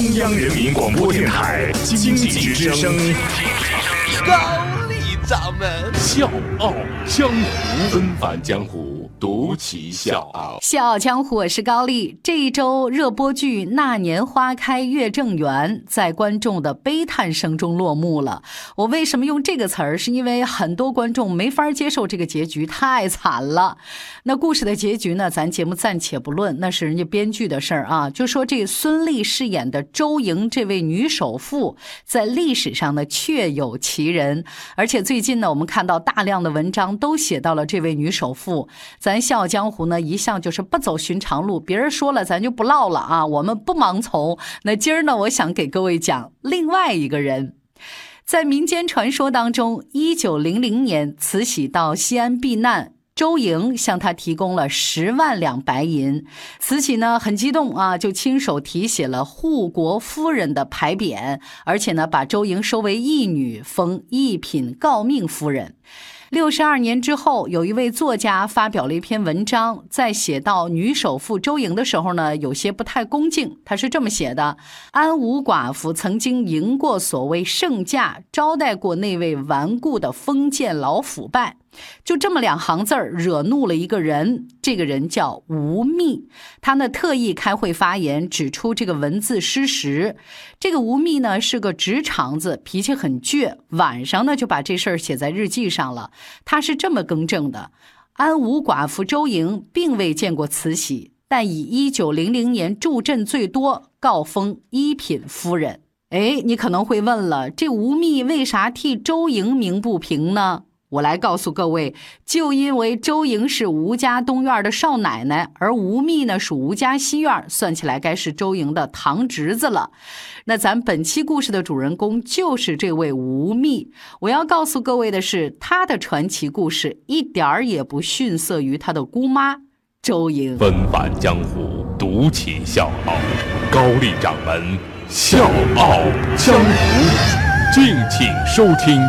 中央人民广播电台经济之声，高丽掌门。笑傲江湖，恩返江湖，独骑笑傲。笑傲江湖，我是高丽。这一周热播剧《那年花开月正圆》在观众的悲叹声中落幕了。我为什么用这个词儿？是因为很多观众没法接受这个结局，太惨了。那故事的结局呢？咱节目暂且不论，那是人家编剧的事儿啊。就说这孙俪饰演的周莹这位女首富，在历史上呢确有其人，而且最近呢，我们看到大量的文章都写到了这位女首富。在咱笑傲江湖呢一向就是不走寻常路，别人说了咱就不唠了啊，我们不盲从。那今儿呢，我想给各位讲另外一个人。在民间传说当中，一九零零年，慈禧到西安避难。周莹向他提供了十万两白银，慈禧呢很激动啊，就亲手题写了护国夫人的牌匾，而且呢把周莹收为义女，封一品诰命夫人。六十二年之后，有一位作家发表了一篇文章，在写到女首富周莹的时候呢，有些不太恭敬。他是这么写的：安吴寡妇曾经赢过所谓圣驾，招待过那位顽固的封建老腐败。就这么两行字儿，惹怒了一个人。这个人叫吴宓，他呢特意开会发言，指出这个文字失实。这个吴宓呢是个直肠子，脾气很倔。晚上呢就把这事儿写在日记上了。他是这么更正的：安吴寡妇周莹并未见过慈禧，但以一九零零年助阵最多，告封一品夫人。哎，你可能会问了，这吴宓为啥替周莹鸣不平呢？我来告诉各位，就因为周莹是吴家东院的少奶奶，而吴宓呢属吴家西院，算起来该是周莹的堂侄子了。那咱本期故事的主人公就是这位吴宓。我要告诉各位的是，他的传奇故事一点儿也不逊色于他的姑妈周莹。纷繁江湖，独起笑傲，高丽掌门笑傲江湖，敬请收听。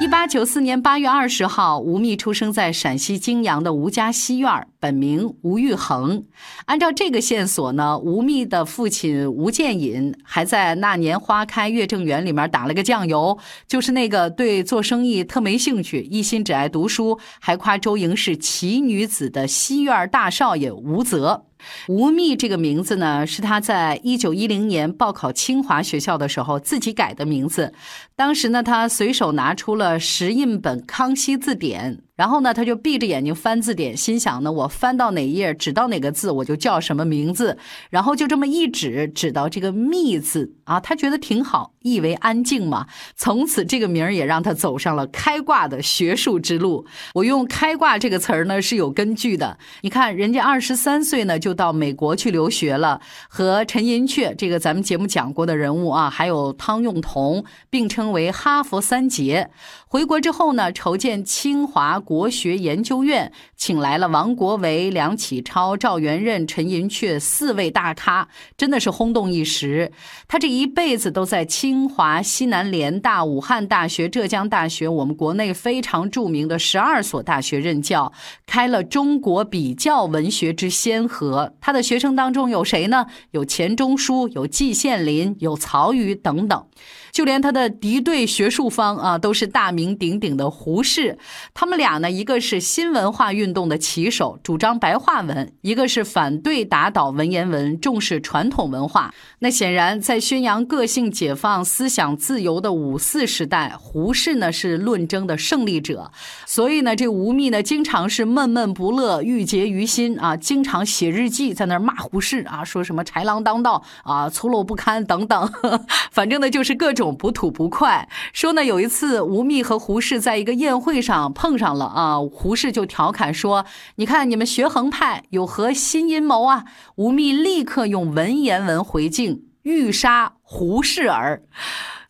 一八九四年八月二十号，吴宓出生在陕西泾阳的吴家西院，本名吴玉衡。按照这个线索呢，吴宓的父亲吴建隐还在《那年花开月正圆》里面打了个酱油，就是那个对做生意特没兴趣、一心只爱读书，还夸周莹是奇女子的西院大少爷吴泽。吴宓这个名字呢，是他在一九一零年报考清华学校的时候自己改的名字。当时呢，他随手拿出了石印本《康熙字典》。然后呢，他就闭着眼睛翻字典，心想呢，我翻到哪页，指到哪个字，我就叫什么名字。然后就这么一指，指到这个“密”字啊，他觉得挺好，意为安静嘛。从此这个名儿也让他走上了开挂的学术之路。我用“开挂”这个词儿呢是有根据的。你看，人家二十三岁呢就到美国去留学了，和陈寅恪这个咱们节目讲过的人物啊，还有汤用彤并称为哈佛三杰。回国之后呢，筹建清华。国学研究院请来了王国维、梁启超、赵元任、陈寅恪四位大咖，真的是轰动一时。他这一辈子都在清华、西南联大、武汉大学、浙江大学，我们国内非常著名的十二所大学任教，开了中国比较文学之先河。他的学生当中有谁呢？有钱钟书、有季羡林、有曹禺等等。就连他的敌对学术方啊，都是大名鼎鼎的胡适。他们俩呢，一个是新文化运动的旗手，主张白话文；一个是反对打倒文言文，重视传统文化。那显然，在宣扬个性解放、思想自由的五四时代，胡适呢是论争的胜利者。所以呢，这吴宓呢，经常是闷闷不乐、郁结于心啊，经常写日记，在那骂胡适啊，说什么豺狼当道啊、粗陋不堪等等。反正呢，就是各种。不吐不快，说呢，有一次吴宓和胡适在一个宴会上碰上了啊，胡适就调侃说：“你看你们学衡派有何新阴谋啊？”吴宓立刻用文言文回敬：“欲杀胡适儿。”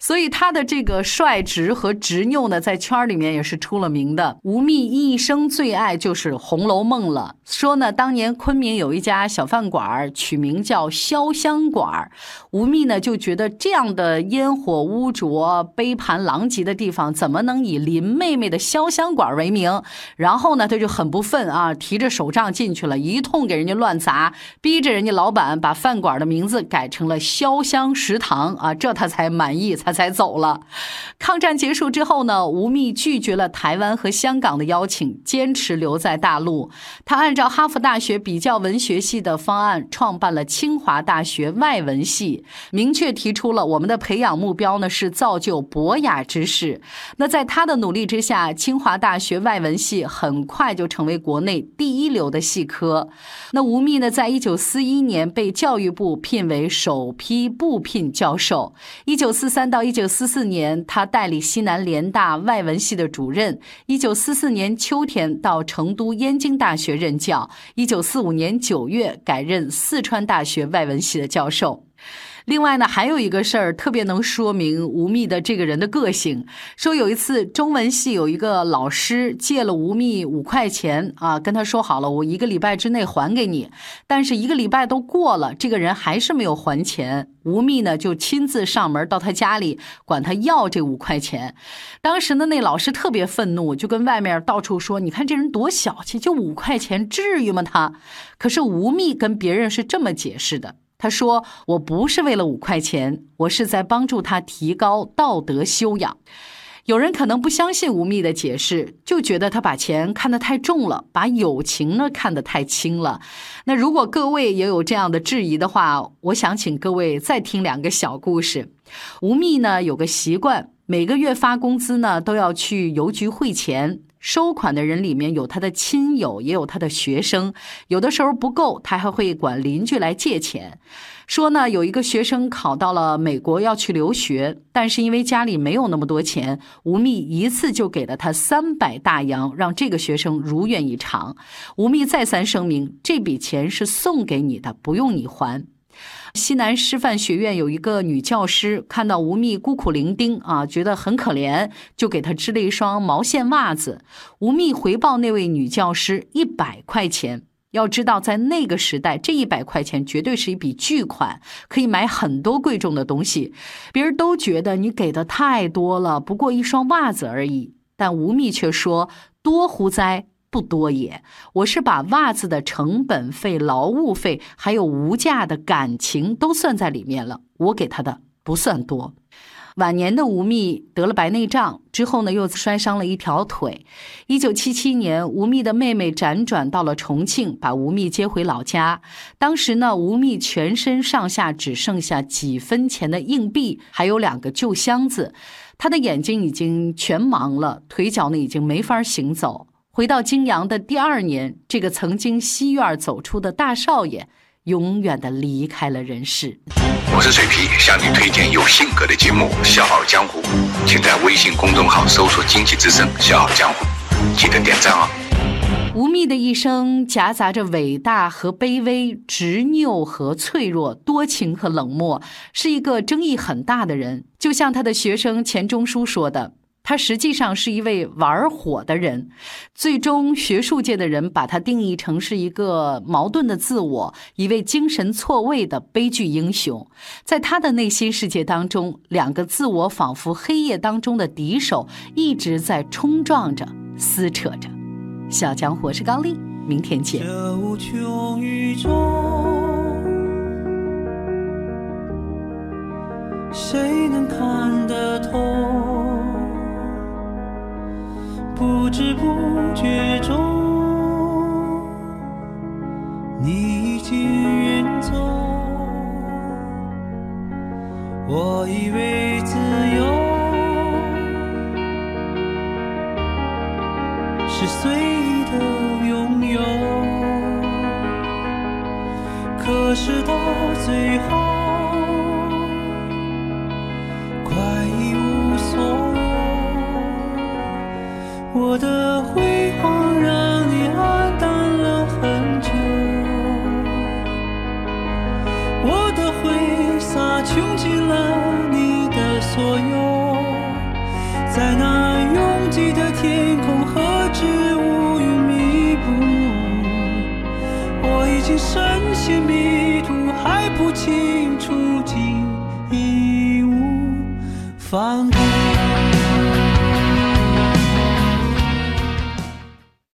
所以他的这个率直和执拗呢，在圈里面也是出了名的。吴宓一生最爱就是《红楼梦》了。说呢，当年昆明有一家小饭馆，取名叫潇湘馆。吴宓呢就觉得这样的烟火污浊、杯盘狼藉的地方，怎么能以林妹妹的潇湘馆为名？然后呢，他就很不忿啊，提着手杖进去了，一通给人家乱砸，逼着人家老板把饭馆的名字改成了潇湘食堂啊，这他才满意，才才走了。抗战结束之后呢，吴宓拒绝了台湾和香港的邀请，坚持留在大陆。他按照哈佛大学比较文学系的方案，创办了清华大学外文系。明确提出了我们的培养目标呢是造就博雅之士。那在他的努力之下，清华大学外文系很快就成为国内第一流的系科。那吴宓呢，在一九四一年被教育部聘为首批部聘教授。一九四三到一九四四年，他代理西南联大外文系的主任。一九四四年秋天到成都燕京大学任教。一九四五年九月改任四川大学外文系的教授。另外呢，还有一个事儿特别能说明吴宓的这个人的个性。说有一次中文系有一个老师借了吴宓五块钱啊，跟他说好了，我一个礼拜之内还给你。但是一个礼拜都过了，这个人还是没有还钱。吴宓呢就亲自上门到他家里管他要这五块钱。当时呢，那老师特别愤怒，就跟外面到处说：“你看这人多小气，就五块钱，至于吗？”他可是吴宓跟别人是这么解释的。他说：“我不是为了五块钱，我是在帮助他提高道德修养。”有人可能不相信吴宓的解释，就觉得他把钱看得太重了，把友情呢看得太轻了。那如果各位也有这样的质疑的话，我想请各位再听两个小故事。吴宓呢有个习惯，每个月发工资呢都要去邮局汇钱。收款的人里面有他的亲友，也有他的学生。有的时候不够，他还会管邻居来借钱。说呢，有一个学生考到了美国要去留学，但是因为家里没有那么多钱，吴宓一次就给了他三百大洋，让这个学生如愿以偿。吴宓再三声明，这笔钱是送给你的，不用你还。西南师范学院有一个女教师，看到吴宓孤苦伶仃啊，觉得很可怜，就给她织了一双毛线袜子。吴宓回报那位女教师一百块钱。要知道，在那个时代，这一百块钱绝对是一笔巨款，可以买很多贵重的东西。别人都觉得你给的太多了，不过一双袜子而已。但吴宓却说：“多乎哉！”不多也，我是把袜子的成本费、劳务费，还有无价的感情都算在里面了。我给他的不算多。晚年的吴宓得了白内障之后呢，又摔伤了一条腿。一九七七年，吴宓的妹妹辗转到了重庆，把吴宓接回老家。当时呢，吴宓全身上下只剩下几分钱的硬币，还有两个旧箱子。他的眼睛已经全盲了，腿脚呢已经没法行走。回到泾阳的第二年，这个曾经西院走出的大少爷，永远的离开了人世。我是水皮，向你推荐有性格的节目《笑傲江湖》，请在微信公众号搜索“经济之声笑傲江湖”，记得点赞哦。吴宓的一生夹杂着伟大和卑微、执拗和脆弱、多情和冷漠，是一个争议很大的人。就像他的学生钱钟书说的。他实际上是一位玩火的人，最终学术界的人把他定义成是一个矛盾的自我，一位精神错位的悲剧英雄。在他的内心世界当中，两个自我仿佛黑夜当中的敌手，一直在冲撞着、撕扯着。小强，我是高丽，明天见。这无穷宇宙，谁能看得透？不知不觉中，你已经远走。我以为我的